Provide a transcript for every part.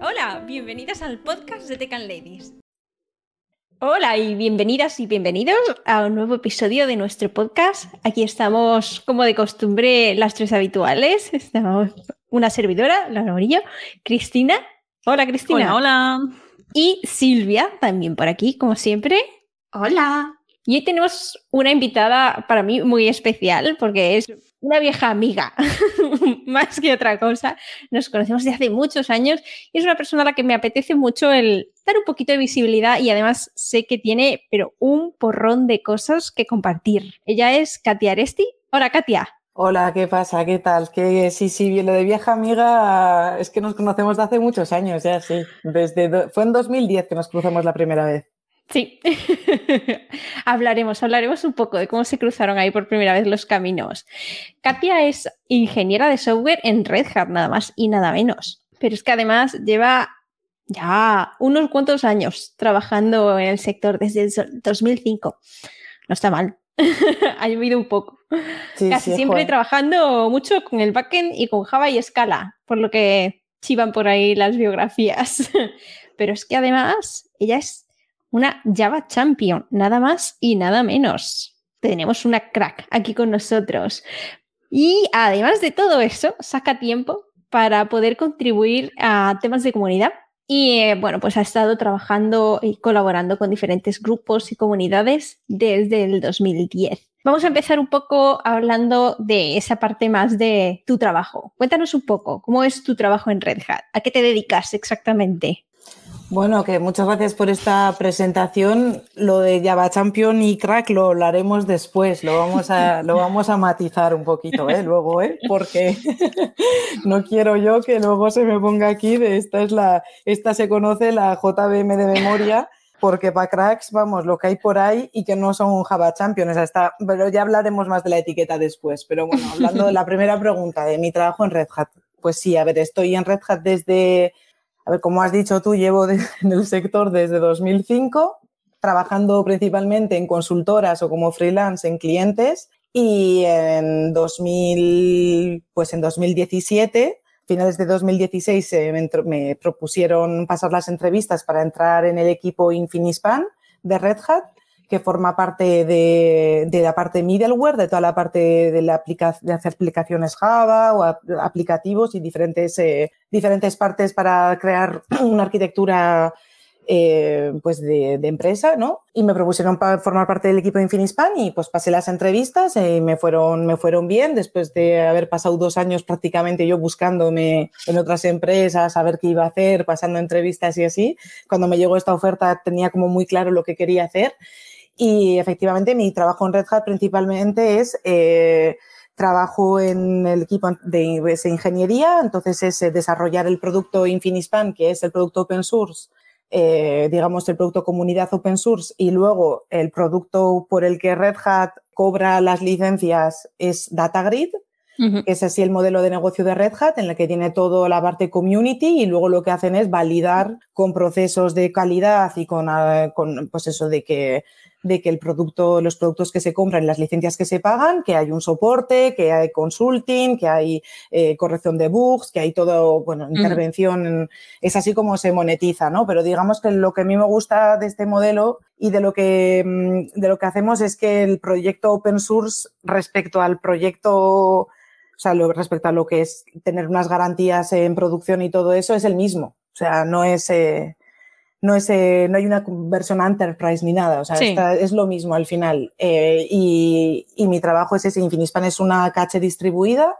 Hola, bienvenidas al podcast de Tecan Ladies. Hola y bienvenidas y bienvenidos a un nuevo episodio de nuestro podcast. Aquí estamos, como de costumbre, las tres habituales. Estamos una servidora, Laura Morillo, Cristina. Hola, Cristina. Hola, hola. Y Silvia, también por aquí, como siempre. Hola. Y hoy tenemos una invitada para mí muy especial porque es una vieja amiga, más que otra cosa. Nos conocemos desde hace muchos años y es una persona a la que me apetece mucho el dar un poquito de visibilidad y además sé que tiene, pero un porrón de cosas que compartir. Ella es Katia Aresti. Hola, Katia. Hola, ¿qué pasa? ¿Qué tal? Que sí, sí, lo de vieja amiga es que nos conocemos de hace muchos años, ya sí. Desde fue en 2010 que nos cruzamos la primera vez. Sí, hablaremos, hablaremos un poco de cómo se cruzaron ahí por primera vez los caminos. Katia es ingeniera de software en Red Hat, nada más y nada menos. Pero es que además lleva ya unos cuantos años trabajando en el sector desde el 2005. No está mal, ha llovido un poco. Sí, Casi sí, siempre joder. trabajando mucho con el backend y con Java y Scala, por lo que chivan por ahí las biografías. Pero es que además ella es una Java Champion, nada más y nada menos. Tenemos una crack aquí con nosotros. Y además de todo eso, saca tiempo para poder contribuir a temas de comunidad. Y eh, bueno, pues ha estado trabajando y colaborando con diferentes grupos y comunidades desde el 2010. Vamos a empezar un poco hablando de esa parte más de tu trabajo. Cuéntanos un poco, ¿cómo es tu trabajo en Red Hat? ¿A qué te dedicas exactamente? Bueno, que muchas gracias por esta presentación. Lo de Java Champion y Crack lo hablaremos después, lo vamos a, lo vamos a matizar un poquito, ¿eh? Luego, ¿eh? Porque no quiero yo que luego se me ponga aquí de esta es la, esta se conoce la JVM de memoria. Porque para cracks, vamos, lo que hay por ahí y que no son Java Champions, hasta, pero ya hablaremos más de la etiqueta después. Pero bueno, hablando de la primera pregunta de mi trabajo en Red Hat, pues sí, a ver, estoy en Red Hat desde, a ver, como has dicho tú, llevo en el sector desde 2005, trabajando principalmente en consultoras o como freelance en clientes. Y en 2000, pues en 2017, finales de 2016, eh, me, me propusieron pasar las entrevistas para entrar en el equipo Infinispan de Red Hat que forma parte de, de la parte middleware, de toda la parte de, la aplica de hacer aplicaciones Java o ap- aplicativos y diferentes, eh, diferentes partes para crear una arquitectura eh, pues de, de empresa, ¿no? Y me propusieron pa- formar parte del equipo de Infinispan y pues pasé las entrevistas eh, y me fueron, me fueron bien después de haber pasado dos años prácticamente yo buscándome en otras empresas, a ver qué iba a hacer, pasando entrevistas y así. Cuando me llegó esta oferta tenía como muy claro lo que quería hacer y efectivamente mi trabajo en Red Hat principalmente es eh, trabajo en el equipo de es ingeniería, entonces es eh, desarrollar el producto Infinispan, que es el producto open source, eh, digamos el producto comunidad open source, y luego el producto por el que Red Hat cobra las licencias es DataGrid, que es así el modelo de negocio de Red Hat, en el que tiene toda la parte community y luego lo que hacen es validar con procesos de calidad y con, con pues eso de que de que el producto, los productos que se compran, las licencias que se pagan, que hay un soporte, que hay consulting, que hay eh, corrección de bugs, que hay todo, bueno, intervención, en- es así como se monetiza, ¿no? Pero digamos que lo que a mí me gusta de este modelo y de lo que, mm, de lo que hacemos es que el proyecto open source respecto al proyecto o sea, lo, respecto a lo que es tener unas garantías en producción y todo eso, es el mismo. O sea, no es, eh, no, es, eh, no hay una versión enterprise ni nada. O sea, Sí. está- es lo mismo al final. Eh, y, y mi trabajo es ese. Infinispan es una cache distribuida,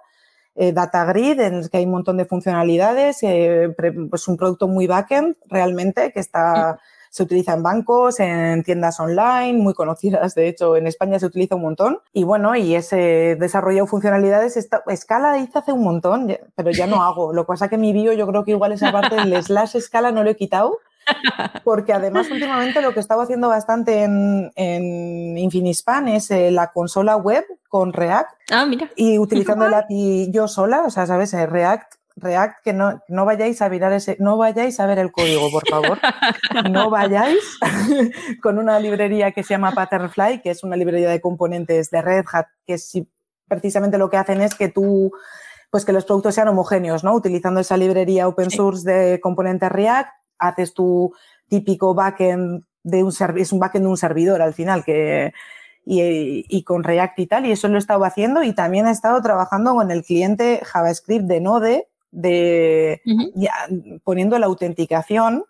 eh, data grid, en el que hay un montón de funcionalidades. eh, pre- pues un producto muy backend realmente, que está se utiliza en bancos, en tiendas online, muy conocidas, de hecho, en España se utiliza un montón. Y bueno, y ese desarrollo de funcionalidades, esta, Scala hice hace un montón, pero ya no hago. Lo que pasa que mi bio, yo creo que igual esa parte del slash Scala no lo he quitado, porque además últimamente lo que estaba haciendo bastante en, en Infinispan es eh, la consola web con React Ah, mira. y utilizando el API yo sola, o sea, ¿sabes? Eh, React, React, que no, no vayáis a mirar ese, no vayáis a ver el código, por favor. No vayáis con una librería que se llama Patternfly, que es una librería de componentes de Red Hat, que si precisamente lo que hacen es que tú, pues que los productos sean homogéneos, ¿no? Utilizando esa librería open source de componentes React, haces tu típico backend de un es un backend de un servidor al final que y, con React y tal, y eso lo he estado haciendo y también he estado trabajando con el cliente JavaScript de Node, de, poniendo la autenticación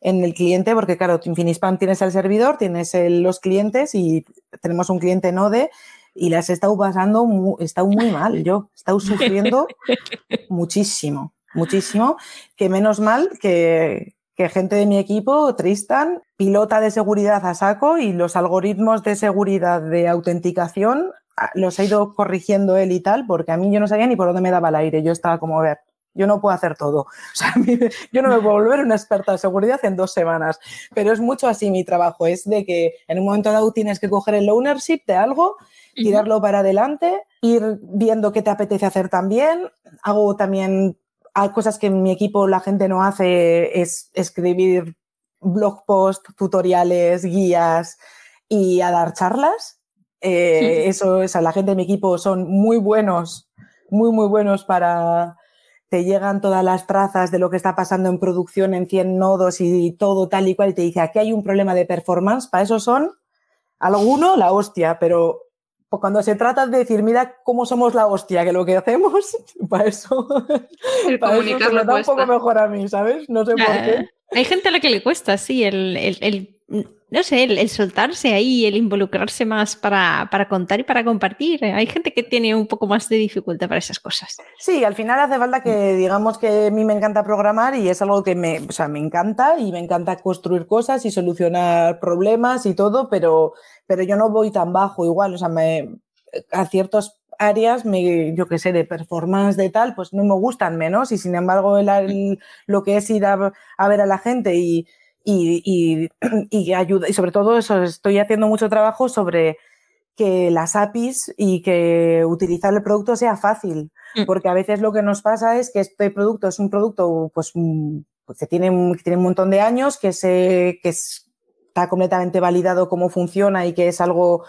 en el cliente, porque claro, Infinispam tienes el servidor, tienes los clientes y tenemos un cliente Node y las he estado pasando, he estado muy mal, yo he estado sufriendo muchísimo, muchísimo, que menos mal que, que gente de mi equipo, Tristan, pilota de seguridad a saco y los algoritmos de seguridad de autenticación ah, los ha ido corrigiendo él y tal, porque a mí yo no sabía ni por dónde me daba el aire. Yo estaba como, a ver, yo no puedo hacer todo. O sea, yo no me puedo volver una experta de seguridad en dos semanas. Pero es mucho así mi trabajo. Es de que en un momento dado tienes que coger el ownership de algo, tirarlo para adelante, ir viendo qué te apetece hacer también. Hago también hay cosas que en mi equipo la gente no hace, es escribir blog posts, tutoriales, guías y a dar charlas. Eh, eso es, a la gente de mi equipo son muy buenos, muy, muy buenos para, te llegan todas las trazas de lo que está pasando en producción en 100 nodos y todo tal y cual, y te dice, aquí hay un problema de performance, para eso son alguno la hostia, pero pues cuando se trata de decir, mira cómo somos la hostia, que lo que hacemos, para eso, para eso se me da un poco mejor a mí, ¿sabes? No sé por qué. Hay gente a la que le cuesta, sí, el, el, no sé, el, soltarse ahí, el involucrarse más para, para, contar y para compartir. Hay gente que tiene un poco más de dificultad para esas cosas. Sí, al final hace falta que digamos que a mí me encanta programar y es algo que me, o sea, me encanta y me encanta construir cosas y solucionar problemas y todo, pero, pero yo no voy tan bajo igual, o sea, me, a ciertos áreas, me, yo que sé, de performance, de tal, pues no me gustan menos y sin embargo el, lo que es ir a, a ver a la gente y y, y, ayuda, y sobre todo eso, estoy haciendo mucho trabajo sobre que las APIs y que utilizar el producto sea fácil, mm. porque a veces lo que nos pasa es que este producto es un producto pues, mm, pues que, tiene, que tiene un montón de años, que, se, que está completamente validado cómo funciona y que es algo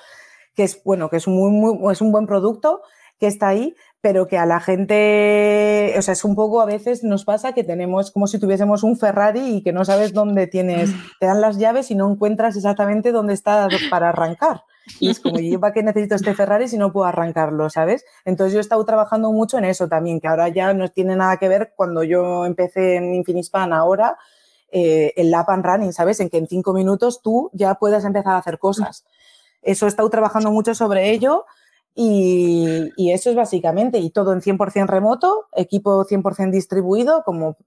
que es bueno, que es, muy, muy, es un buen producto que está ahí, pero que a la gente, o sea, es un poco a veces nos pasa que tenemos como si tuviésemos un Ferrari y que no sabes dónde tienes, te dan las llaves y no encuentras exactamente dónde está para arrancar. Y es como, ¿yo para qué necesito este Ferrari si no puedo arrancarlo, sabes? Entonces yo he estado trabajando mucho en eso también, que ahora ya no tiene nada que ver cuando yo empecé en Infinispan ahora, eh, el lap and running, ¿sabes? En que en cinco minutos tú ya puedes empezar a hacer cosas. Eso he estado trabajando mucho sobre ello y, eso es básicamente, y todo en 100% remoto, equipo 100% distribuido, como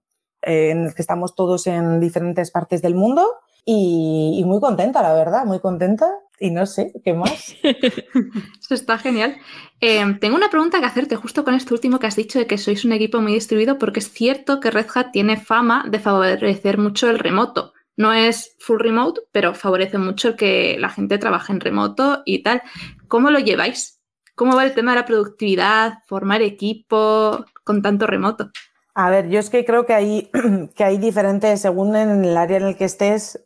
eh, en el que estamos todos en diferentes partes del mundo. Y, muy contenta, la verdad, muy contenta. Y no sé, ¿qué más? Eso está genial. Eh, tengo una pregunta que hacerte justo con esto último que has dicho de que sois un equipo muy distribuido, porque es cierto que Red Hat tiene fama de favorecer mucho el remoto. No es full remote, pero favorece mucho que la gente trabaje en remoto y tal. ¿Cómo lo lleváis? ¿Cómo va el tema de la productividad, formar equipo con tanto remoto? A ver, yo es que creo que hay, que hay diferentes, según en el área en el que estés,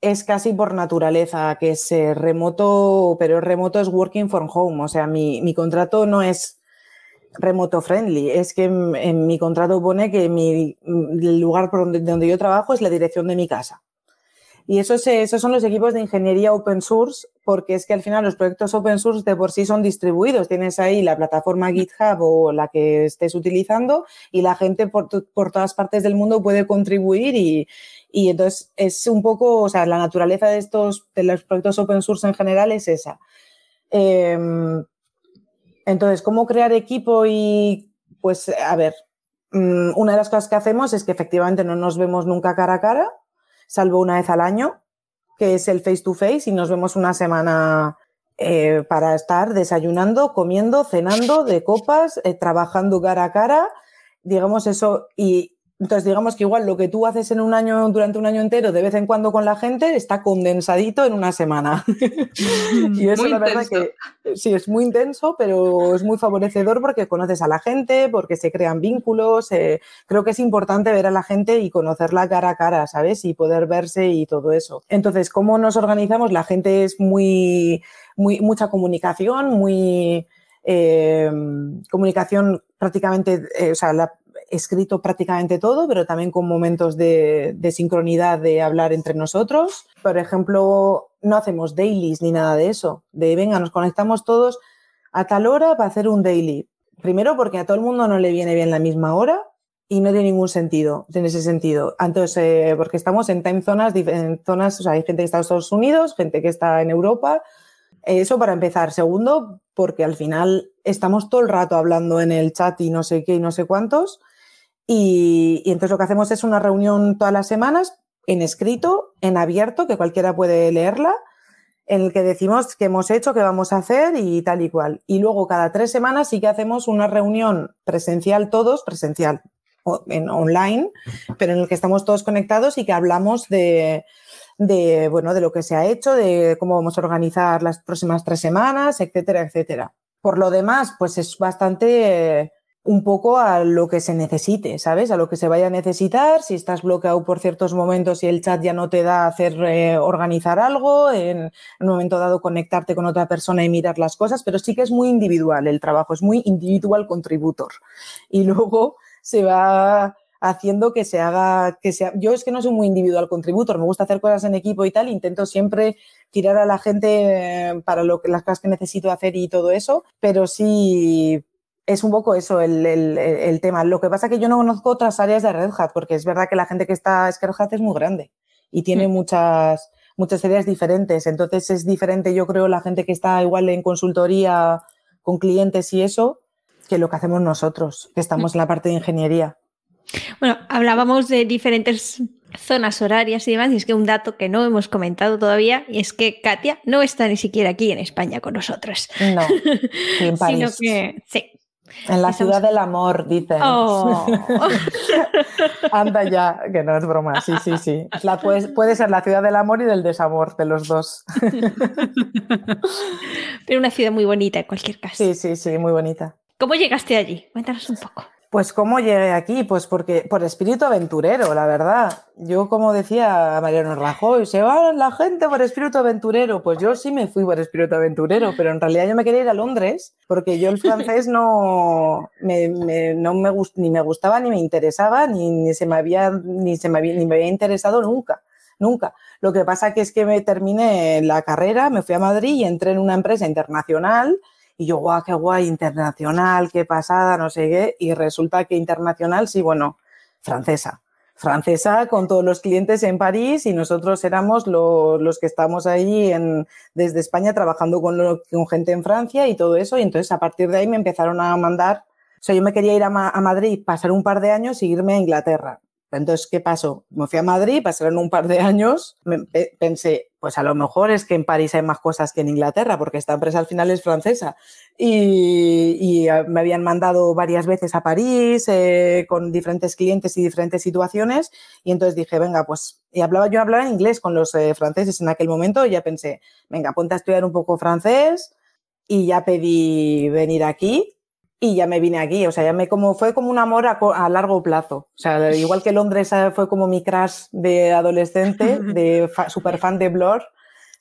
es casi por naturaleza, que es remoto, pero remoto es working from home. O sea, mi, contrato no es remoto friendly, es que en, mi contrato pone que mi, el lugar por donde, donde yo trabajo es la dirección de mi casa. Y esos, esos son los equipos de ingeniería open source, porque es que al final los proyectos open source de por sí son distribuidos. Tienes ahí la plataforma GitHub o la que estés utilizando y la gente por, por todas partes del mundo puede contribuir y, y, entonces es un poco, o sea, la naturaleza de estos, de los proyectos open source en general es esa. Em, entonces, ¿cómo crear equipo? Y pues, a ver, mm, una de las cosas que hacemos es que efectivamente no nos vemos nunca cara a cara salvo una vez al año, que es el face to face, y nos vemos una semana eh, para estar desayunando, comiendo, cenando de copas, eh, trabajando cara a cara, digamos eso, y entonces, digamos que igual lo que tú haces en un año, durante un año entero, de vez en cuando con la gente, está condensadito en una semana. y eso la verdad que sí, es muy intenso, pero es muy favorecedor porque conoces a la gente, porque se crean vínculos. Eh, creo que es importante ver a la gente y conocerla cara a cara, ¿sabes? Y poder verse y todo eso. Entonces, ¿cómo nos organizamos? La gente es muy, muy, mucha comunicación, muy em, comunicación prácticamente, eh, o sea, la, escrito prácticamente todo, pero también con momentos de, de, sincronidad de hablar entre nosotros. Por ejemplo, no hacemos dailies ni nada de eso, de venga, nos conectamos todos a tal hora para hacer un daily. Primero porque a todo el mundo no le viene bien la misma hora y no tiene ningún sentido en ese sentido. Entonces, eh, porque estamos en time zonas, en hay gente que está en Estados Unidos, gente que está en Europa. Eso para empezar. Segundo, porque al final estamos todo el rato hablando en el chat y no sé qué y no sé cuántos. Y, entonces lo que hacemos es una reunión todas las semanas en escrito, en abierto, que cualquiera puede leerla, en el que decimos qué hemos hecho, qué vamos a hacer y tal y cual. Y luego cada tres semanas sí que hacemos una reunión presencial todos, presencial, en online, pero en el que estamos todos conectados y que hablamos de, bueno, de lo que se ha hecho, de cómo vamos a organizar las próximas tres semanas, etcétera, etcétera. Por lo demás, pues es bastante un poco a lo que se necesite, ¿sabes? A lo que se vaya a necesitar, si estás bloqueado por ciertos momentos y el chat ya no te da hacer eh, organizar algo, en un momento dado conectarte con otra persona y mirar las cosas, pero sí que es muy individual el trabajo, es muy individual contributor. Y luego se va haciendo que se haga, que sea, yo es que no soy muy individual contributor, me gusta hacer cosas en equipo y tal, intento siempre tirar a la gente eh, para lo que, las cosas que necesito hacer y todo eso, pero sí es un poco eso el, el, el, tema. Lo que pasa es que yo no conozco otras áreas de Red Hat, porque es verdad que la gente que está es que Red Hat es muy grande y tiene mm. muchas, muchas áreas diferentes. Entonces es diferente, yo creo, la gente que está igual en consultoría con clientes y eso, que lo que hacemos nosotros, que estamos en la parte de ingeniería. Bueno, hablábamos de diferentes zonas horarias y demás, y es que un dato que no hemos comentado todavía y es que Katia no está ni siquiera aquí en España con nosotros. No, en París. Sino que, sí, en la Estamos... ciudad del amor, dicen. Oh. Anda ya, que no es broma. Sí, sí, sí. La, puede, puede, ser la ciudad del amor y del desamor, de los dos. Pero una ciudad muy bonita en cualquier caso. Sí, sí, sí, muy bonita. ¿Cómo llegaste allí? Cuéntanos un poco. Pues cómo llegué aquí, pues porque por espíritu aventurero, la verdad. Yo, como decía Mariano Rajoy, se va la gente por espíritu aventurero. Pues yo sí me fui por espíritu aventurero, pero en realidad yo me quería ir a Londres porque yo el francés no me, me no me gust, ni me gustaba ni me interesaba ni, ni se me había ni se me había, ni me había interesado nunca, nunca. Lo que pasa que es que me terminé la carrera, me fui a Madrid y entré en una empresa internacional y yo, guau, qué guay, internacional, qué pasada, no sé qué. Y resulta que internacional, sí, bueno, francesa. Francesa con todos los clientes en París y nosotros éramos lo, los que estamos ahí en, desde España trabajando con, lo, con, gente en Francia y todo eso. Y entonces a partir de ahí me empezaron a mandar. O sea, yo me quería ir a, a Madrid, pasar un par de años y irme a Inglaterra. Entonces, ¿qué pasó? Me fui a Madrid, pasaron un par de años, me, pensé, pues a lo mejor es que en París hay más cosas que en Inglaterra, porque esta empresa al final es francesa. Y, y me habían mandado varias veces a París eh, con diferentes clientes y diferentes situaciones. Y entonces dije, venga, pues, y hablaba, yo hablaba inglés con los eh, franceses en aquel momento, y ya pensé, venga, ponte a estudiar un poco francés. Y ya pedí venir aquí y ya me vine aquí. O sea, ya me como fue como un amor a, a, largo plazo. O sea, igual que Londres eh, fue como mi crush de adolescente, de fa, super fan de Blur.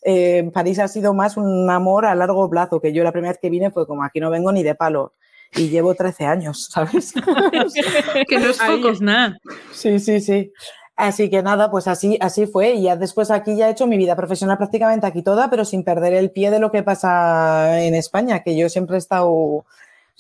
Eh, París ha sido más un amor a largo plazo, que yo la primera vez que vine fue como aquí no vengo ni de palo. Y llevo 13 años, ¿sabes? que no es poco. es nada. Sí, sí, sí. Así que nada, pues así, así fue. Y ya después aquí ya he hecho mi vida profesional prácticamente aquí toda, pero sin perder el pie de lo que pasa en España, que yo siempre he estado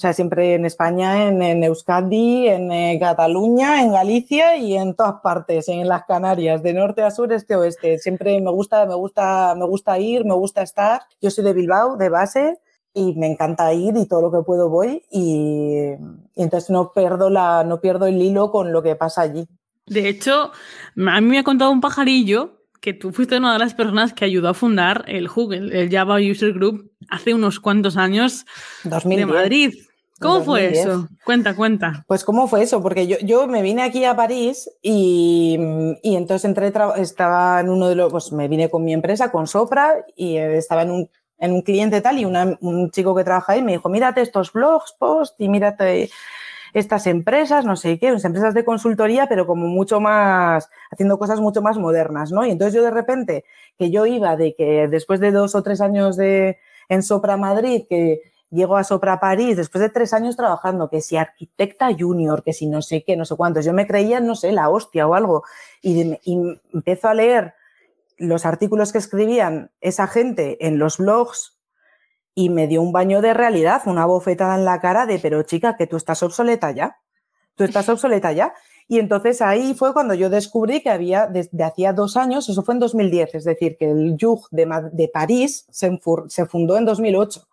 sea, siempre en España, en, en Euskadi, en eh, Cataluña, en Galicia y en todas partes, en las Canarias, de norte a sur, este a oeste. Siempre me gusta, me gusta, me gusta ir, me gusta estar. Yo soy de Bilbao, de base, y me encanta ir y todo lo que puedo voy y, y entonces no pierdo la, no pierdo el hilo con lo que pasa allí. De hecho, a mí me ha contado un pajarillo que tú fuiste una de las personas que ayudó a fundar el HUG, el, el Java User Group, hace unos cuantos años 2010. de Madrid. ¿Cómo 2010. fue eso? Cuenta, cuenta. Pues cómo fue eso, porque yo, yo me vine aquí a París y, y entonces entré, estaba en uno de los, pues me vine con mi empresa, con Sopra, y estaba en un, en un cliente tal, y una, un chico que trabaja ahí me dijo, mírate estos blogs, post, y mírate estas empresas, no sé qué, unas empresas de consultoría, pero como mucho más, haciendo cosas mucho más modernas, ¿no? Y entonces yo de repente, que yo iba de que después de dos o tres años de, en Sopra Madrid, que llego a Sopra París después de tres años trabajando, que si arquitecta junior, que si no sé qué, no sé cuántos. Yo me creía, no sé, la hostia o algo. Y, y empiezo a leer los artículos que escribían esa gente en los blogs y me dio un baño de realidad, una bofetada en la cara de, pero chica, que tú estás obsoleta ya. Tú estás obsoleta ya. Y entonces ahí fue cuando yo descubrí que había, desde hacía dos años, eso fue en 2010, es decir, que el YUG de, de París se, se, fundó en 2008.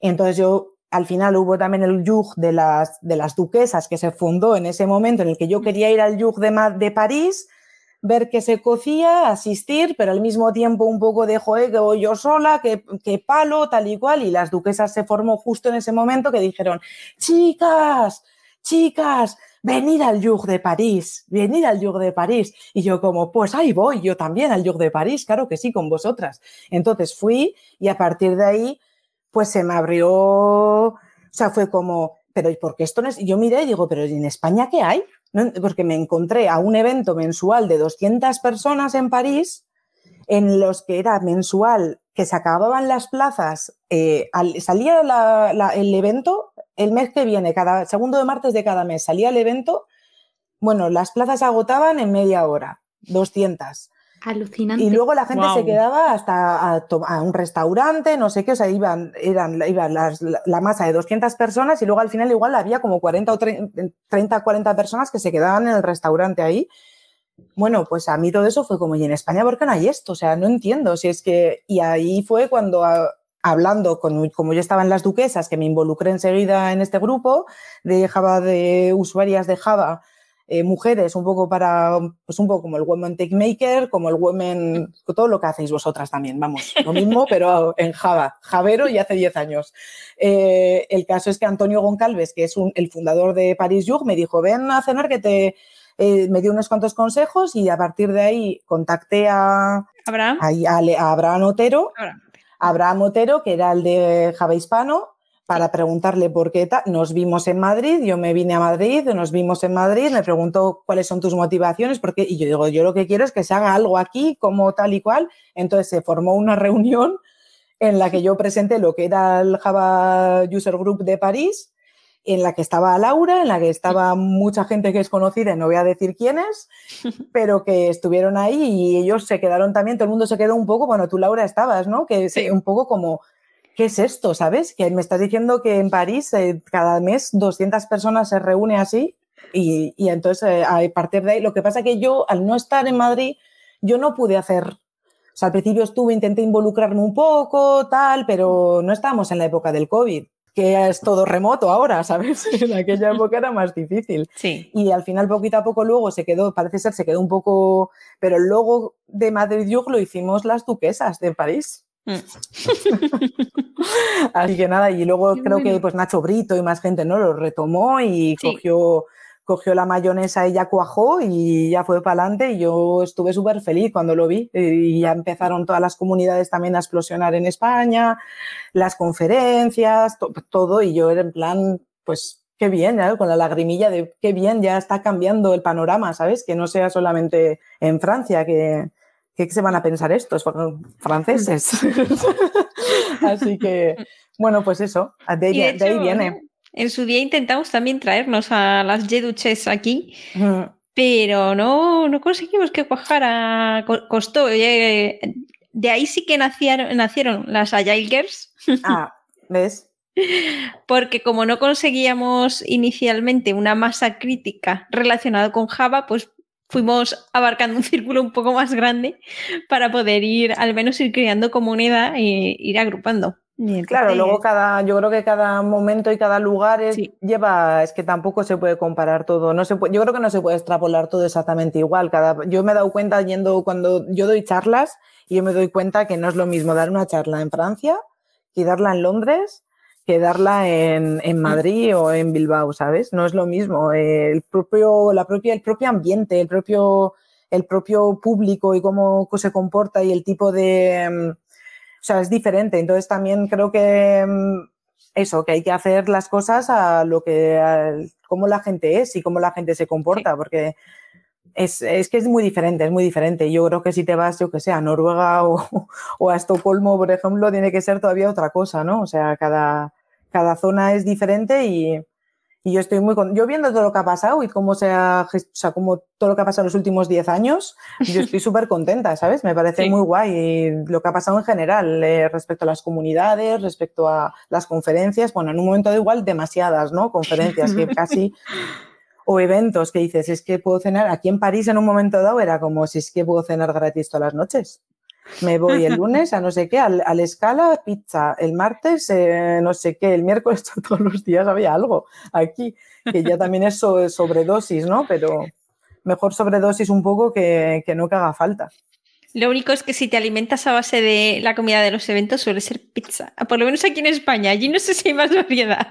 Entonces yo, al final hubo también el YUG de las, de las duquesas que se fundó en ese momento en el que yo quería ir al YUG de, de París, ver que se cocía, asistir, pero al mismo tiempo un poco de joder, que voy yo sola, que, que, palo, tal y cual. Y las duquesas se formó justo en ese momento que dijeron, chicas, chicas, venid al Yug de París, venid al Yug de París. Y yo como, pues ahí voy, yo también al Yug de París, claro que sí, con vosotras. Entonces fui y a partir de ahí, pues se me abrió, o sea, fue como, pero ¿y por qué esto no es? Yo miré y digo, pero ¿en España qué hay? Porque me encontré a un evento mensual de 200 personas en París, en los que era mensual, que se acababan las plazas, eh, salía el evento el mes que viene, cada segundo de martes de cada mes, salía el evento, bueno, las plazas agotaban en media hora, 200. Alucinante. Y luego la gente se quedaba hasta a, un restaurante, no sé qué, o sea, iban, eran, iban la masa de 200 personas y luego al final igual había como 40 o 30, 40 personas que se quedaban en el restaurante ahí. Bueno, pues a mí todo eso fue como, ¿y en España por qué no hay esto? O sea, no entiendo si es que... Y ahí fue cuando, hablando con, como yo estaba en las duquesas, que me involucré enseguida en este grupo de Java, de usuarias de Java, eh, mujeres, un poco para, pues un poco como el Women Tech Maker, como el Women, todo lo que hacéis vosotras también, vamos, lo mismo, pero en Java, Javero y hace 10 años. Eh, el caso es que Antonio Goncalves, que es un, el fundador de Paris Yug, me dijo, ven a cenar que te, eh, me dio unos cuantos consejos y a partir de ahí contacté a Abraham, a, Abraham Otero, Abraham Otero, que era el de Java Hispano, para preguntarle por qué nos vimos en Madrid, yo me vine a Madrid, nos vimos en Madrid, me preguntó cuáles son tus motivaciones, porque, y yo digo, yo lo que quiero es que se haga algo aquí como tal y cual. Entonces se formó una reunión en la que yo presenté lo que era el Java User Group de París, en la que estaba Laura, en la que estaba mucha gente que es conocida, no voy a decir quiénes, pero que estuvieron ahí y ellos se quedaron también, todo el mundo se quedó un poco, bueno, tú Laura estabas, ¿no? Que sí. un poco como ¿qué es esto? ¿Sabes? Que me estás diciendo que en París eh, cada mes 200 personas se reúnen así y, y entonces eh, a partir de ahí, lo que pasa que yo al no estar en Madrid, yo no pude hacer, o sea, al principio estuve, intenté involucrarme un poco, tal, pero no estábamos en la época del COVID que es todo remoto ahora, ¿sabes? En aquella época era más difícil. Sí. Y al final, poquito a poco, luego se quedó, parece ser, se quedó un poco, pero el logo de Madrid Yug lo hicimos las duquesas de París. Así que nada, y luego creo que pues Nacho Brito y más gente no lo retomó y sí. cogió, cogió la mayonesa y ya cuajó y ya fue para adelante y yo estuve súper feliz cuando lo vi y ya empezaron todas las comunidades también a explosionar en España, las conferencias, to todo y yo era en plan, pues qué bien, ¿eh? con la lagrimilla de qué bien, ya está cambiando el panorama, ¿sabes? Que no sea solamente en Francia, que, ¿qué se van a pensar estos franceses? Así que, bueno, pues eso, de, ahí, de, hecho, de ahí viene. En su día intentamos también traernos a las Jeduches aquí, mm. pero no, no conseguimos que cuajara, costó. Eh, de ahí sí que nacieron, nacieron las Agile Girls. Ah, ¿ves? Porque como no conseguíamos inicialmente una masa crítica relacionada con Java, pues fuimos abarcando un círculo un poco más grande para poder ir, al menos ir creando comunidad e ir agrupando. Entonces... Claro, luego cada, yo creo que cada momento y cada lugar es, sí. lleva, es que tampoco se puede comparar todo. No se puede, yo creo que no se puede extrapolar todo exactamente igual. Cada, yo me he dado cuenta yendo cuando yo doy charlas y yo me doy cuenta que no es lo mismo dar una charla en Francia que darla en Londres que darla en, en, Madrid o en Bilbao, ¿sabes? No es lo mismo. El propio, la propia, el propio ambiente, el propio, el propio público y cómo se comporta y el tipo de... O sea, es diferente. Entonces también creo que eso, que hay que hacer las cosas a lo que, a cómo la gente es y cómo la gente se comporta, sí. porque es, es, que es muy diferente, es muy diferente. Yo creo que si te vas, yo que sé, a Noruega o, o, a Estocolmo, por ejemplo, tiene que ser todavía otra cosa, ¿no? O sea, cada, cada zona es diferente y, y yo estoy muy con... Yo viendo todo lo que ha pasado y cómo se ha, o sea, como todo lo que ha pasado en los últimos 10 años, yo estoy súper contenta, ¿sabes? Me parece Sí. muy guay lo que ha pasado en general eh, respecto a las comunidades, respecto a las conferencias. Bueno, en un momento dado igual demasiadas, ¿no? Conferencias que casi... O eventos que dices, es que puedo cenar. Aquí en París en un momento dado era como si es que puedo cenar gratis todas las noches. Me voy el lunes a no sé qué, al, al escala, pizza. El martes, eh, no sé qué. El miércoles, todos los días había algo aquí, que ya también es so- sobredosis, ¿no? Pero mejor sobredosis un poco que, que no que haga falta. Lo único es que si te alimentas a base de la comida de los eventos suele ser pizza. Por lo menos aquí en España. Allí no sé si hay más variedad.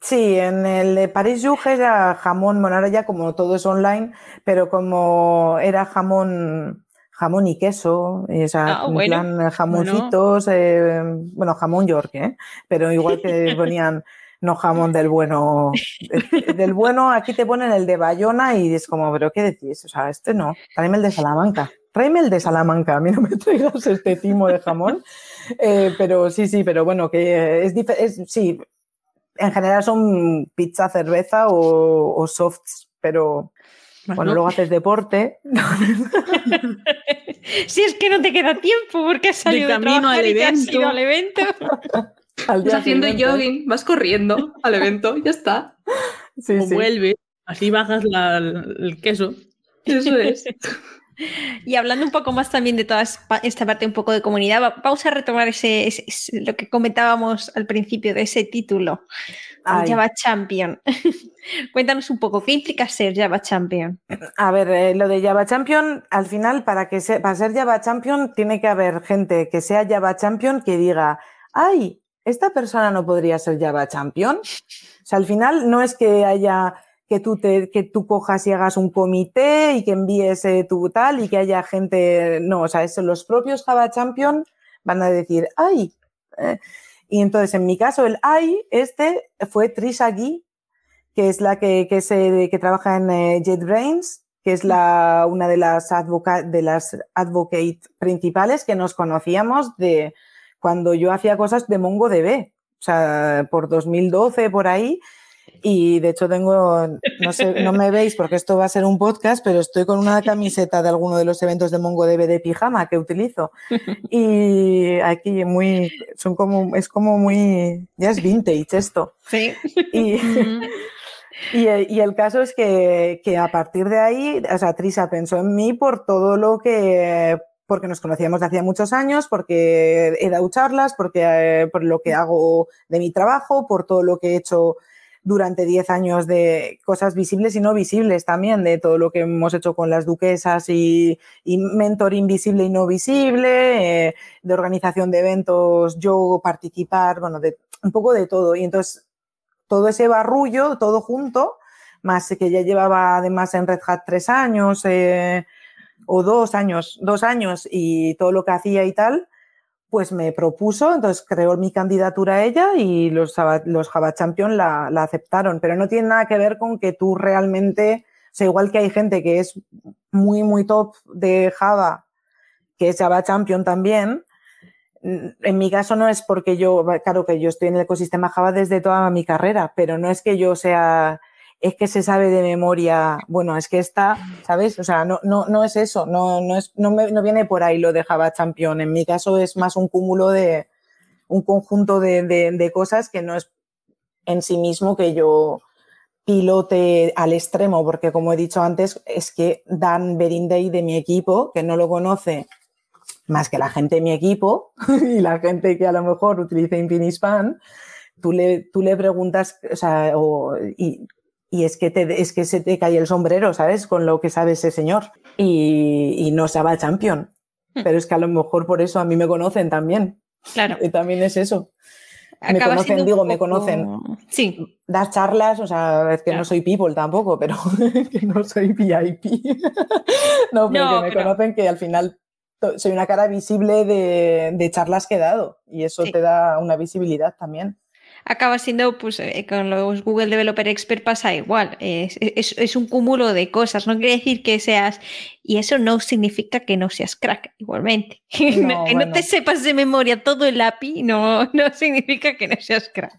Sí, en el de París Rouge era jamón, bueno, ahora ya como todo es online, pero como era jamón, jamón y queso, y, o sea, Ah, bueno. plan eh, jamoncitos, eh, bueno, jamón York, ¿eh? Pero igual que ponían no jamón del bueno, eh, del bueno, aquí te ponen el de Bayona y es como, pero ¿qué decís? O sea, este no, tráeme el de Salamanca, tráeme el de Salamanca, a mí no me traigas este timo de jamón, Eh, pero sí, sí, pero bueno, que es, dife- es sí, en general son pizza, cerveza o, o softs, pero bueno, luego haces deporte. Si es que no te queda tiempo porque has salido de, camino trabajar al y te has evento. ido al evento. al día haciendo jogging, vas corriendo al evento, ya está. Sí, o sí. vuelve, así bajas la- el queso. Eso es. Y hablando un poco más también de toda esta parte un poco de comunidad, va- vamos a retomar ese, ese- ese- lo que comentábamos al principio de ese título, Ay. Java Champion. Cuéntanos un poco, ¿qué implica ser Java Champion? A ver, eh, lo de Java Champion, al final, para, que se- para ser Java Champion, tiene que haber gente que sea Java Champion que diga, ay, esta persona no podría ser Java Champion. O sea, al final no es que haya que tú, te, que tú cojas y hagas un comité y que envíes eh, tu tal y que haya gente, no, o sea, eso, los propios Java Champion van a decir, ay. eh". Y entonces, en mi caso, el ay, este fue Trisha Gui, que es la que, que, se, que trabaja en eh, JetBrains, que es la, una de las, advoca de las advocate principales que nos conocíamos de cuando yo hacía cosas de MongoDB, o sea, por 2012, por ahí. Y de hecho tengo, no sé, no me veis porque esto va a ser un podcast, pero estoy con una camiseta de alguno de los eventos de MongoDB de pijama que utilizo. Y aquí muy, son como, es como muy, ya es vintage esto. Sí. Y, y, el- y el caso es que, que a partir de ahí, o sea, Trisa pensó en mí por todo lo que, porque nos conocíamos de hacía muchos años, porque he dado charlas, porque, eh, por lo que hago de mi trabajo, por todo lo que he hecho durante 10 años de cosas visibles y no visibles también, de todo lo que hemos hecho con las duquesas y, y mentoring visible y no visible, eh, de organización de eventos, yo participar, bueno, de un poco de todo. Y entonces todo ese barrullo, todo junto, más que ya llevaba además en Red Hat tres años eh, o dos años, dos años y todo lo que hacía y tal, pues me propuso, entonces creó mi candidatura a ella y los, los Java Champion la, la aceptaron, pero no tiene nada que ver con que tú realmente, o sea, igual que hay gente que es muy, muy top de Java, que es Java Champion también, en mi caso no es porque yo, claro que yo estoy en el ecosistema Java desde toda mi carrera, pero no es que yo sea, es que se sabe de memoria, bueno, es que está, ¿sabes? O sea, no, no, no es eso, no, no, es, no, me, no viene por ahí lo de Java Champion. En mi caso es más un cúmulo de, un conjunto de, de, de cosas que no es en sí mismo que yo pilote al extremo, porque como he dicho antes, es que Dan Berindey de mi equipo, que no lo conoce más que la gente de mi equipo y la gente que a lo mejor utiliza Infinispan, tú le, tú le preguntas, o sea, o, y, y, es, que te, es que se te cae el sombrero, ¿sabes? Con lo que sabe ese señor. Y, y no sabe al champion. Pero es que a lo mejor por eso a mí me conocen también. Claro. Y también es eso. Me conocen, digo, me conocen. Sí, Das charlas, o sea, es que Claro. no soy people tampoco, pero que no soy VIP. no, pero No, que me pero- conocen que al final soy una cara visible de, de charlas que he dado y eso Sí. te da una visibilidad también. Acaba siendo, pues eh, con los Google Developer Expert pasa igual. Es, es- es un cúmulo de cosas. No quiere decir que seas. Y eso no significa que no seas crack, igualmente. No, que no bueno. te sepas de memoria todo el API no, no significa que no seas crack.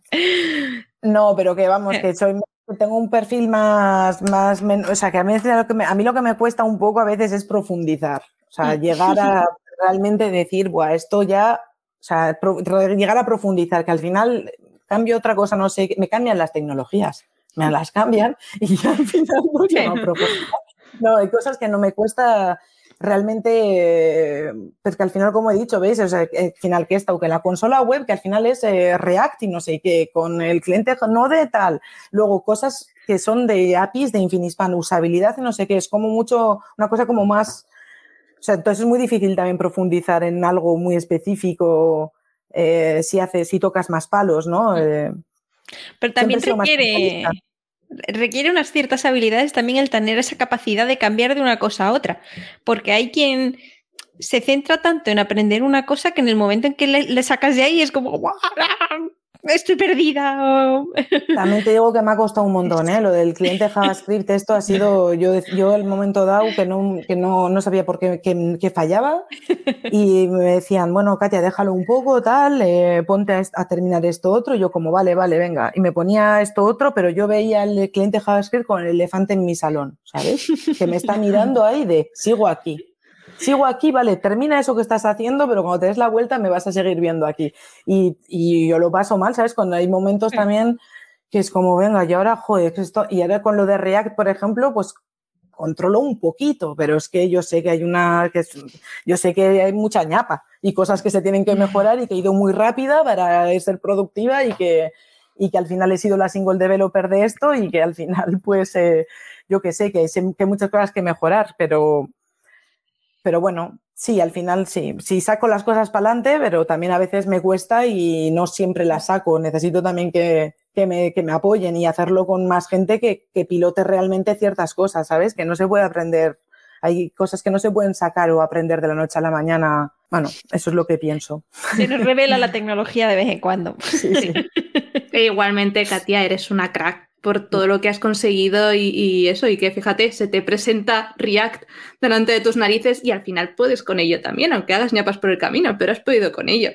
No, pero que vamos, que soy tengo un perfil más, más o sea, que a mí, lo que me, a mí lo que me cuesta un poco a veces es profundizar. O sea, llegar a realmente decir, Buah, esto ya, o sea, pro- llegar a profundizar, que al final cambio otra cosa, no sé, me cambian las tecnologías, me las cambian y ya al final no llego a profundizar. No, hay cosas que no me cuesta realmente, eh, pues que al final, como he dicho, ¿veis? O sea, al final que está, o que la consola web, que al final es eh, React y no sé qué, con el cliente Node tal, luego cosas que son de APIs de Infinispan, usabilidad y no sé qué, es como mucho, una cosa como más, o sea, entonces es muy difícil también profundizar en algo muy específico eh, si haces, si tocas más palos, ¿no? Eh, Pero también requiere, requiere unas ciertas habilidades también el tener esa capacidad de cambiar de una cosa a otra. Porque hay quien se centra tanto en aprender una cosa que en el momento en que le, le sacas de ahí es como, "Guau, estoy perdida. o- También te digo que me ha costado un montón, ¿eh? Lo del cliente JavaScript, esto ha sido, yo, yo el momento dado que no, que no, no sabía por qué que, que fallaba y me decían, bueno, Katia, déjalo un poco, tal, eh, ponte a, terminar esto otro. Y yo como, vale, vale, venga. Y me ponía esto otro, pero yo veía al cliente JavaScript con el elefante en mi salón, ¿sabes? Que me está mirando ahí de, sigo aquí. Sigo aquí, vale, termina eso que estás haciendo, pero cuando te des la vuelta me vas a seguir viendo aquí. Y, y yo lo paso mal, ¿sabes? Cuando hay momentos también que es como, venga, y ahora, joder, esto, y ahora con lo de React, por ejemplo, pues controlo un poquito, pero es que yo sé que hay una, que es- yo sé que hay mucha ñapa y cosas que se tienen que mejorar y que he ido muy rápida para ser productiva y que, y que al final he sido la single developer de esto y que al final, pues, eh, yo que sé, que sé que hay muchas cosas que mejorar, pero, pero bueno, sí, al final sí, sí saco las cosas para adelante, pero también a veces me cuesta y no siempre las saco. Necesito también que, que, me, que me apoyen y hacerlo con más gente que, que pilote realmente ciertas cosas, ¿sabes? Que no se puede aprender. Hay cosas que no se pueden sacar o aprender de la noche a la mañana. Bueno, eso es lo que pienso. Se nos revela la tecnología de vez en cuando. Sí, sí. E igualmente, Katia, eres una crack por todo lo que has conseguido y, y eso, y que fíjate, se te presenta React delante de tus narices y al final puedes con ello también, aunque hagas ñapas por el camino, pero has podido con ello.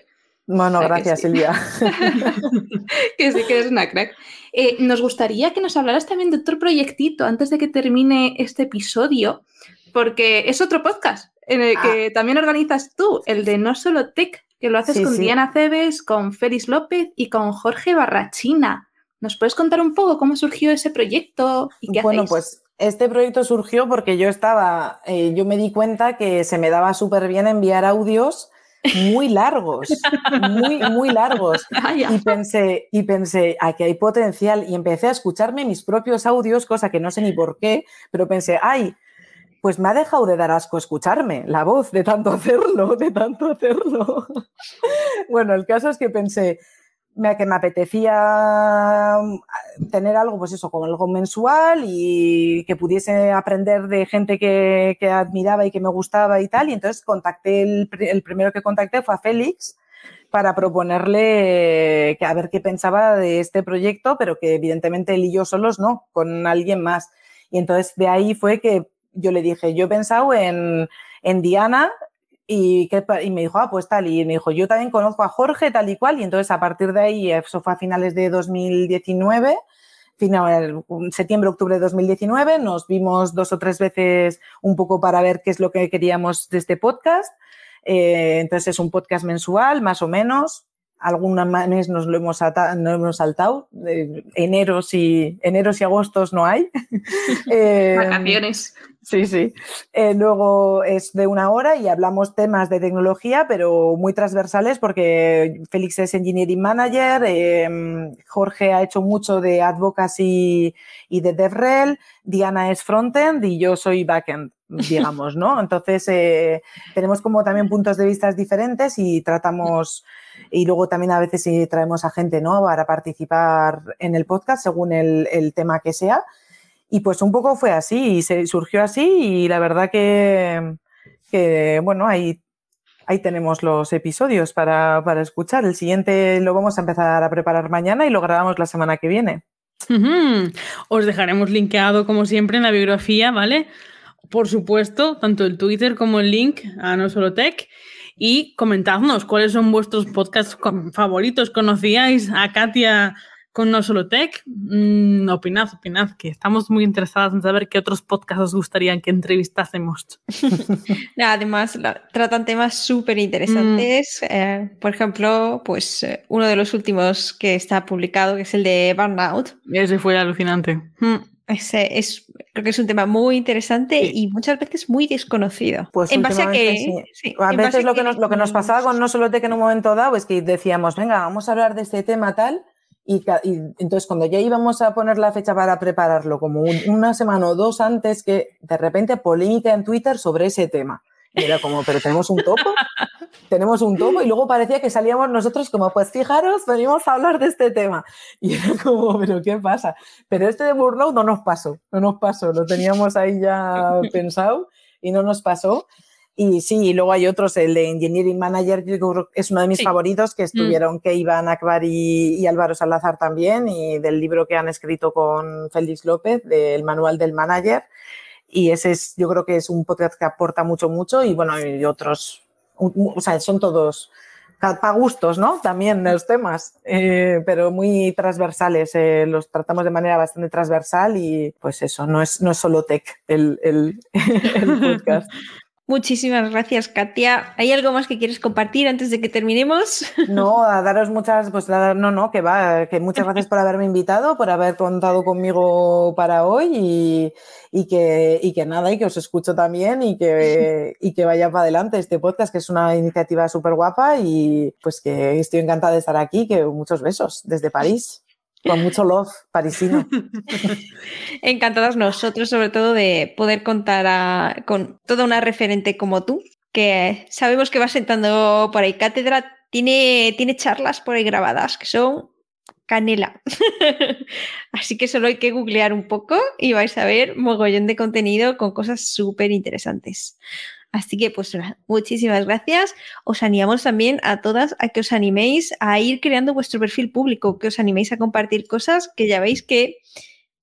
Bueno, O sea que gracias, sí. Silvia. que sí que eres una crack. Eh, nos gustaría que nos hablaras también de otro proyectito antes de que termine este episodio, porque es otro podcast en el que también organizas tú, el de No Solo Tech, que lo haces Sí, con sí. Diana Cebes, con Félix López y con Jorge Barrachina. ¿Nos puedes contar un poco cómo surgió ese proyecto y qué Bueno, hacéis? pues este proyecto surgió porque yo estaba, eh, yo me di cuenta que se me daba súper bien enviar audios muy largos, muy, muy largos. Y pensé, y pensé, aquí hay potencial. Y empecé a escucharme mis propios audios, cosa que no sé ni por qué, pero pensé, ay, pues me ha dejado de dar asco escucharme la voz de tanto hacerlo, de tanto hacerlo. bueno, el caso es que pensé me- que me apetecía mm, tener algo, pues eso, como algo mensual y que pudiese aprender de gente que, admiraba y que me gustaba y tal. Y entonces contacté, el primero que contacté fue a Félix para proponerle que a ver qué pensaba de este proyecto, pero que evidentemente él y yo solos no, con alguien más. Y entonces de ahí fue que yo le dije, yo he pensado en, en Diana y, que, y me dijo, ah, pues tal, y me dijo, yo también conozco a Jorge tal y cual, y entonces a partir de ahí, eso fue a finales de 2019, final, septiembre, octubre de 2019, nos vimos dos o tres veces un poco para ver qué es lo que queríamos de este podcast. Eh, entonces es un podcast mensual, más o menos. Alguna mes nos lo hemos, ata- no hemos saltado. Eh, eneros, y, eneros y agostos no hay. Eh, Vacaciones. Sí, sí. Eh, luego es de una hora y hablamos temas de tecnología, pero muy transversales porque Félix es Engineering Manager, eh, Jorge ha hecho mucho de Advocacy y de DevRel, Diana es Frontend y yo soy Backend, digamos, ¿no? Entonces eh, tenemos como también puntos de vista diferentes y tratamos, y luego también a veces sí traemos a gente, ¿no? Para participar en el podcast según el, tema que sea. Y pues un poco fue así, y se surgió así y la verdad que, bueno, ahí ahí tenemos los episodios para, para escuchar. El siguiente lo vamos a empezar a preparar mañana y lo grabamos la semana que viene. Os dejaremos linkeado, como siempre, en la biografía, ¿vale? Por supuesto, tanto el Twitter como el link a No Solo Tech. Y comentadnos cuáles son vuestros podcasts favoritos. ¿Conocíais a Katia con No Solo Tech? Mm, opinad, opinad, que estamos muy interesadas en saber qué otros podcasts os gustaría que entrevistásemos. Además, la- tratan temas súper interesantes. Eh, por ejemplo, pues eh, uno de los últimos que está publicado, que es el de Burnout. Ese fue alucinante. Mm. Ese es, creo que es un tema muy interesante Sí. y muchas veces muy desconocido. Pues en base a que, últimamente sí, A veces lo que, que nos, lo que nos pasaba con No Solo Tech en un momento dado es que decíamos, venga, vamos a hablar de este tema tal. Y, y entonces cuando ya íbamos a poner la fecha para prepararlo, como un- una semana o dos antes, que de repente polémica en Twitter sobre ese tema. Y era como, pero tenemos un topo, tenemos un topo, y luego parecía que salíamos nosotros como, pues fijaros, venimos a hablar de este tema. Y era como, pero ¿qué pasa? Pero este de Burnout no nos pasó, no nos pasó, lo teníamos ahí ya pensado y no nos pasó. Y sí, y luego hay otros, el de Engineering Manager, es uno de mis Sí. favoritos, que estuvieron que Iván Akbar y, y Álvaro Salazar también, y del libro que han escrito con Félix López, del Manual del Manager. Y ese es, yo creo que es un podcast que aporta mucho, mucho, y bueno, y otros, o sea, son todos para gustos, ¿no? También los temas, eh, pero muy transversales, eh, los tratamos de manera bastante transversal y pues eso, no es, no es solo tech el, el, el podcast. Muchísimas gracias, Katia. ¿Hay algo más que quieres compartir antes de que terminemos? No, a daros muchas, pues a- no, no, que va, que muchas gracias por haberme invitado, por haber contado conmigo para hoy y, que nada, y que os escucho también y que, y que vaya para adelante este podcast, que es una iniciativa súper guapa y pues que estoy encantada de estar aquí, que muchos besos desde París, con mucho love parisino. Encantadas nosotros, sobre todo, de poder contar a- con toda una referente como tú, que sabemos que va sentando por ahí cátedra, tiene, tiene charlas por ahí grabadas que son canela. Así que solo hay que googlear un poco y vais a ver mogollón de contenido con cosas súper interesantes. Así que, pues, muchísimas gracias. Os animamos también a todas a que os animéis a ir creando vuestro perfil público, que os animéis a compartir cosas que ya veis que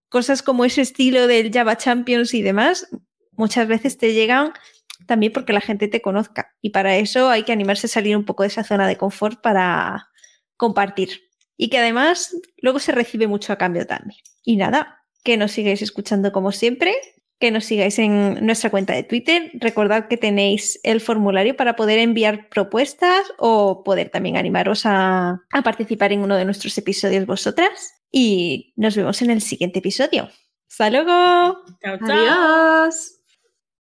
cosas como ese estilo del Java Champions y demás, muchas veces te llegan también porque la gente te conozca. Y para eso hay que animarse a salir un poco de esa zona de confort para compartir. Y que además luego se recibe mucho a cambio también. Y nada, que nos sigáis escuchando como siempre, que nos sigáis en nuestra cuenta de Twitter. Recordad que tenéis el formulario para poder enviar propuestas o poder también animaros a, a participar en uno de nuestros episodios vosotras. Y nos vemos en el siguiente episodio. ¡Hasta luego! Chao, chao. Adiós.